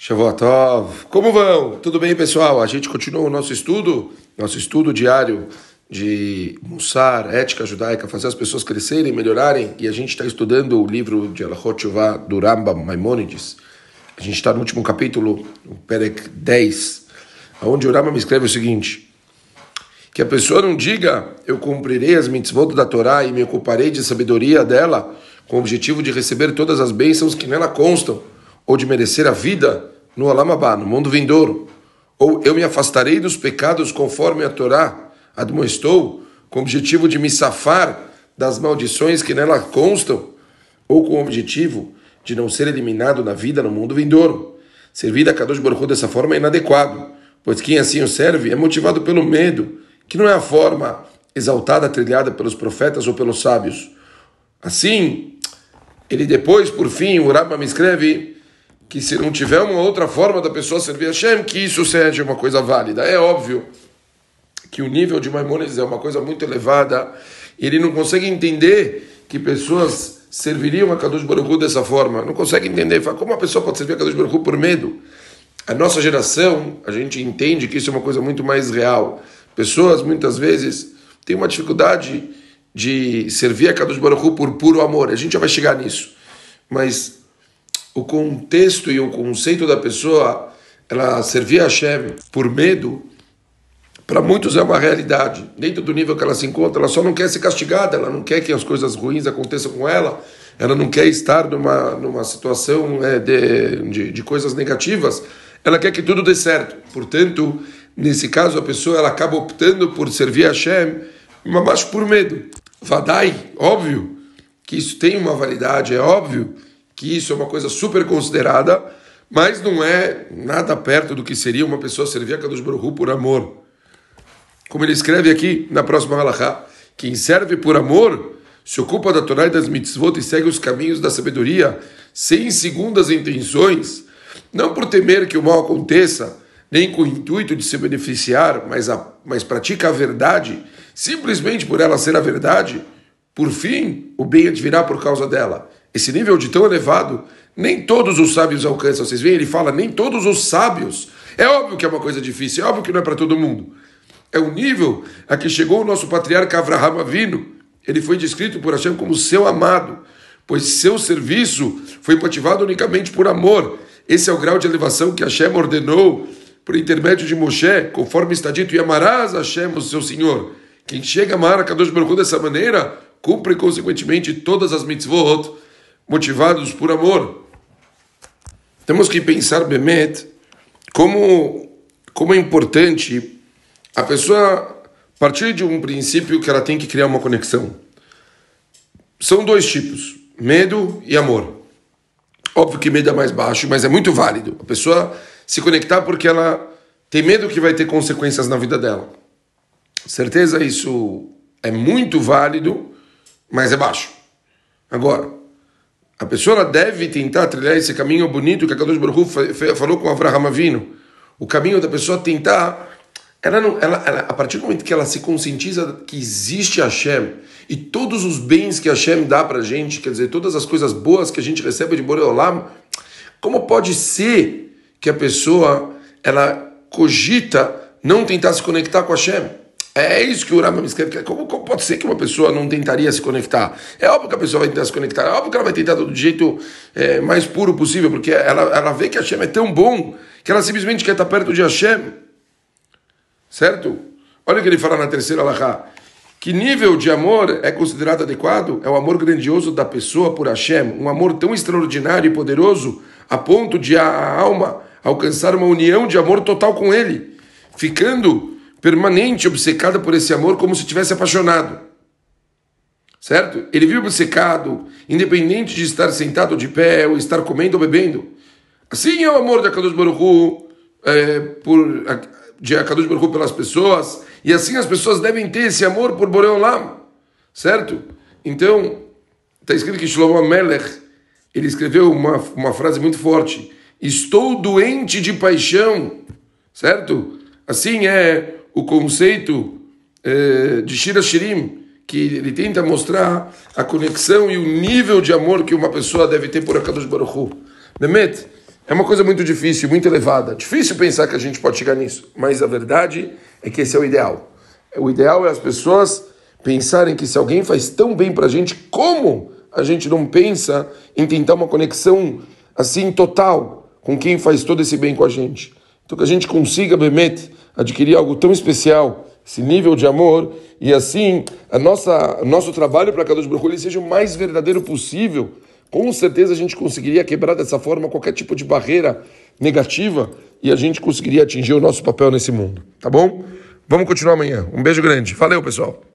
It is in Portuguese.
Shavuotov, como vão? Tudo bem, pessoal? A gente continua o nosso estudo, nosso estudo diário de Mussar, ética judaica, fazer as pessoas crescerem, melhorarem, e a gente está estudando o livro de Alachot do Rambam Maimonides. A gente está no último capítulo, no Perek 10, onde o Rambam escreve o seguinte, que a pessoa não diga, eu cumprirei as mitzvot da Torá e me ocuparei de sabedoria dela, com o objetivo de receber todas as bênçãos que nela constam, ou de merecer a vida no Alamabá, no mundo vindouro, ou eu me afastarei dos pecados conforme a Torá admoestou, com o objetivo de me safar das maldições que nela constam, ou com o objetivo de não ser eliminado na vida no mundo vindouro. Servir a Kadosh Baruch dessa forma é inadequado, pois quem assim o serve é motivado pelo medo, que não é a forma exaltada trilhada pelos profetas ou pelos sábios. Assim, ele depois, por fim, o Rambam escreve que se não tiver uma outra forma da pessoa servir a Hashem, que isso seja uma coisa válida. É óbvio que o nível de Maimonides é uma coisa muito elevada, ele não consegue entender que pessoas serviriam a Kadosh Baruch dessa forma. Não consegue entender. Fala, como uma pessoa pode servir a Kadosh Baruch por medo? A nossa geração, a gente entende que isso é uma coisa muito mais real. Pessoas, muitas vezes, têm uma dificuldade de servir a Kadosh Baruch por puro amor. A gente já vai chegar nisso. Mas o contexto e o conceito da pessoa ela servir a Hashem por medo, para muitos é uma realidade. Dentro do nível que ela se encontra, ela só não quer ser castigada, ela não quer que as coisas ruins aconteçam com ela, ela não quer estar numa, numa situação é, de, de, de coisas negativas, ela quer que tudo dê certo. Portanto, nesse caso, a pessoa ela acaba optando por servir a Hashem, mas por medo. Vadai, óbvio que isso tem uma validade, é óbvio que isso é uma coisa super considerada, mas não é nada perto do que seria uma pessoa servir a Kadosh Baruch Hu por amor. Como ele escreve aqui na próxima halakha, quem serve por amor se ocupa da Torá e das mitzvot e segue os caminhos da sabedoria, sem segundas intenções, não por temer que o mal aconteça, nem com o intuito de se beneficiar, mas, a, mas pratica a verdade, simplesmente por ela ser a verdade, por fim, o bem advirá por causa dela esse nível de tão elevado, nem todos os sábios alcançam. Vocês veem, ele fala, nem todos os sábios. É óbvio que é uma coisa difícil, é óbvio que não é para todo mundo. É o nível a que chegou o nosso patriarca Avraham Avino. Ele foi descrito por Hashem como seu amado, pois seu serviço foi motivado unicamente por amor. Esse é o grau de elevação que Hashem ordenou por intermédio de Moshe, conforme está dito, e amarás Hashem, o seu Senhor. Quem chega a amar a Kadosh Baruch dessa maneira, cumpre consequentemente todas as mitzvot motivados por amor. Temos que pensar, Bemet, como, como é importante a pessoa partir de um princípio que ela tem que criar uma conexão. São dois tipos, medo e amor. Óbvio que medo é mais baixo, mas é muito válido. A pessoa se conectar porque ela tem medo que vai ter consequências na vida dela. Certeza isso é muito válido, mas é baixo. Agora, a pessoa deve tentar trilhar esse caminho bonito que a Kadosh Baruch falou com Avraham Avinu. O caminho da pessoa tentar, ela não, ela, ela, a partir do momento que ela se conscientiza que existe Hashem e todos os bens que Hashem dá para gente, quer dizer, todas as coisas boas que a gente recebe de Boreolam, como pode ser que a pessoa ela cogita não tentar se conectar com Hashem? É isso que o Rambam escreve. Como, como, pode ser que uma pessoa não tentaria se conectar? É óbvio que a pessoa vai tentar se conectar. É óbvio que ela vai tentar do jeito é, mais puro possível, porque ela, ela vê que Hashem é tão bom que ela simplesmente quer estar perto de Hashem. Certo? Olha o que ele fala na terceira alahá. Que nível de amor é considerado adequado? É o amor grandioso da pessoa por Hashem. Um amor tão extraordinário e poderoso a ponto de a alma alcançar uma união de amor total com ele, ficando permanente, obcecada por esse amor, como se tivesse apaixonado. Certo? Ele vive obcecado, independente de estar sentado de pé, ou estar comendo ou bebendo. Assim é o amor de Akadosh Baruch Hu, é, por, de Akadosh Baruch Hu pelas pessoas, e assim as pessoas devem ter esse amor por Boreolam. Certo? Então, está escrito que Shlomo Melech, ele escreveu uma, uma frase muito forte, estou doente de paixão, certo? Assim é o conceito eh, de Shira Shirim, que ele tenta mostrar a conexão e o nível de amor que uma pessoa deve ter por Akadosh Baruch Hu. Demet, É uma coisa muito difícil, muito elevada. Difícil pensar que a gente pode chegar nisso, mas a verdade é que esse é o ideal. O ideal é as pessoas pensarem que se alguém faz tão bem para a gente, como a gente não pensa em tentar uma conexão assim total com quem faz todo esse bem com a gente? Então que a gente consiga, Bemet, adquirir algo tão especial, esse nível de amor, e assim a nossa nosso trabalho para Kadosh Baruch seja o mais verdadeiro possível. Com certeza a gente conseguiria quebrar dessa forma qualquer tipo de barreira negativa e a gente conseguiria atingir o nosso papel nesse mundo, tá bom? Vamos continuar amanhã. Um beijo grande. Valeu, pessoal.